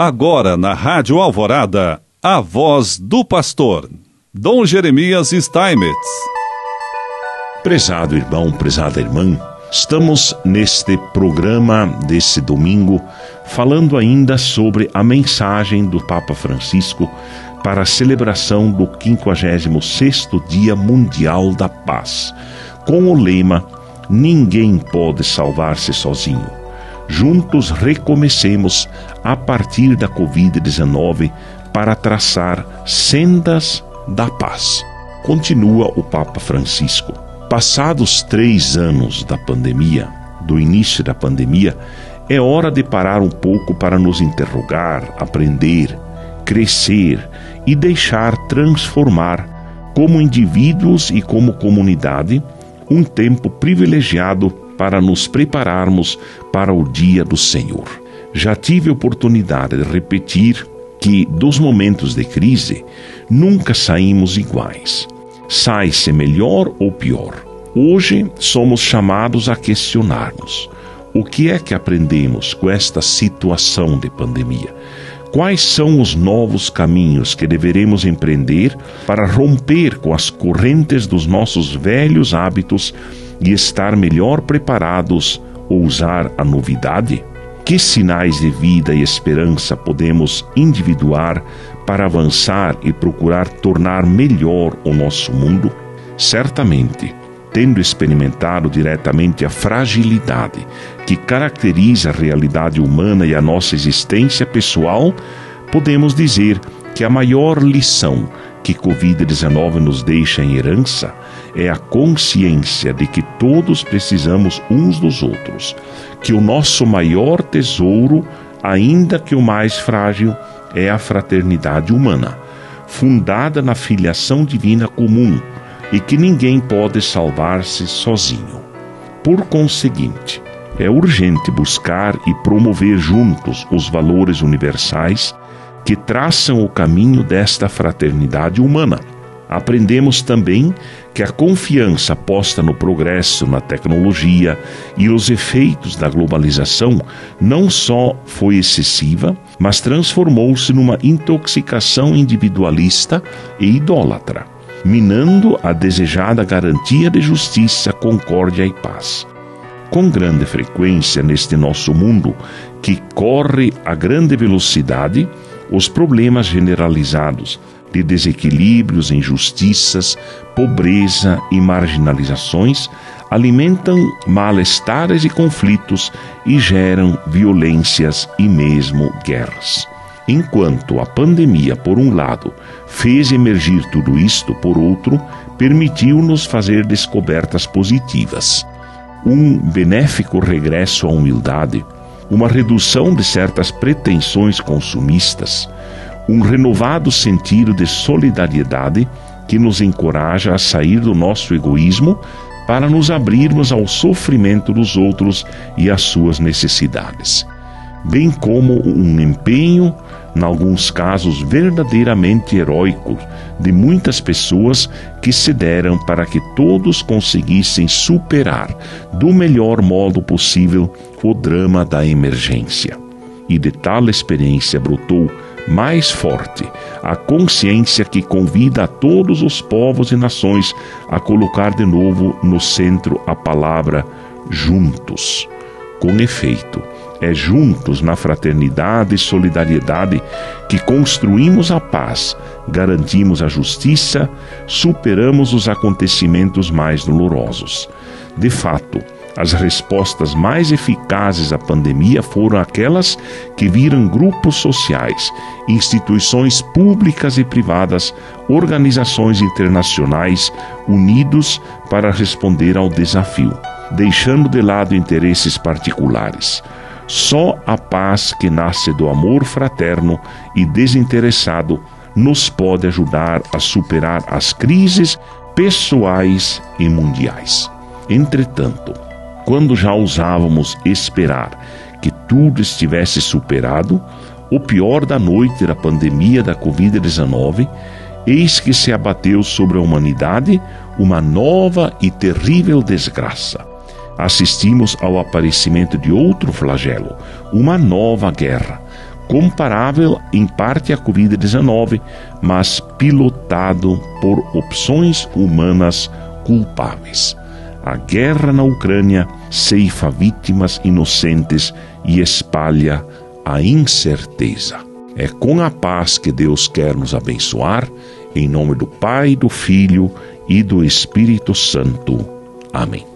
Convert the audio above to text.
Agora na Rádio Alvorada, a voz do pastor, Dom Jeremias Steinmetz. Prezado irmão, prezada irmã, estamos neste programa desse domingo falando ainda sobre a mensagem do Papa Francisco para a celebração do 56º Dia Mundial da Paz, com o lema Ninguém pode salvar-se sozinho juntos recomecemos a partir da Covid-19 para traçar sendas da paz. Continua o Papa Francisco. Passados três anos da pandemia, do início da pandemia, é hora de parar um pouco para nos interrogar, aprender, crescer e deixar transformar, como indivíduos e como comunidade, um tempo privilegiado para nos prepararmos para o dia do Senhor. Já tive oportunidade de repetir que dos momentos de crise nunca saímos iguais. Sai-se melhor ou pior. Hoje somos chamados a questionarmos: o que é que aprendemos com esta situação de pandemia? Quais são os novos caminhos que deveremos empreender para romper com as correntes dos nossos velhos hábitos e estar melhor preparados ou usar a novidade? Que sinais de vida e esperança podemos individuar para avançar e procurar tornar melhor o nosso mundo? Certamente, tendo experimentado diretamente a fragilidade que caracteriza a realidade humana e a nossa existência pessoal, podemos dizer que a maior lição que Covid-19 nos deixa em herança é a consciência de que todos precisamos uns dos outros, que o nosso maior tesouro, ainda que o mais frágil, é a fraternidade humana, fundada na filiação divina comum e que ninguém pode salvar-se sozinho. Por conseguinte, é urgente buscar e promover juntos os valores universais que traçam o caminho desta fraternidade humana aprendemos também que a confiança posta no progresso, na tecnologia e os efeitos da globalização não só foi excessiva, mas transformou-se numa intoxicação individualista e idólatra, minando a desejada garantia de justiça, concórdia e paz. Com grande frequência neste nosso mundo que corre a grande velocidade, os problemas generalizados de desequilíbrios, injustiças, pobreza e marginalizações alimentam malestares e conflitos e geram violências e mesmo guerras. Enquanto a pandemia, por um lado, fez emergir tudo isto, por outro, permitiu-nos fazer descobertas positivas. Um benéfico regresso à humildade, uma redução de certas pretensões consumistas, um renovado sentido de solidariedade que nos encoraja a sair do nosso egoísmo para nos abrirmos ao sofrimento dos outros e às suas necessidades, bem como um empenho, em alguns casos verdadeiramente heróico, de muitas pessoas que se deram para que todos conseguissem superar do melhor modo possível o drama da emergência. E de tal experiência brotou mais forte, a consciência que convida a todos os povos e nações a colocar de novo no centro a palavra juntos. Com efeito, é juntos na fraternidade e solidariedade que construímos a paz, garantimos a justiça, superamos os acontecimentos mais dolorosos. De fato, as respostas mais eficazes à pandemia foram aquelas que viram grupos sociais, instituições públicas e privadas, organizações internacionais unidos para responder ao desafio, deixando de lado interesses particulares. Só a paz que nasce do amor fraterno e desinteressado nos pode ajudar a superar as crises pessoais e mundiais. Entretanto, quando já ousávamos esperar que tudo estivesse superado, o pior da noite da pandemia da Covid-19, eis que se abateu sobre a humanidade uma nova e terrível desgraça. Assistimos ao aparecimento de outro flagelo, uma nova guerra, comparável em parte à Covid-19, mas pilotado por opções humanas culpáveis. A guerra na Ucrânia ceifa vítimas inocentes e espalha a incerteza. É com a paz que Deus quer nos abençoar, em nome do Pai, do Filho e do Espírito Santo. Amém.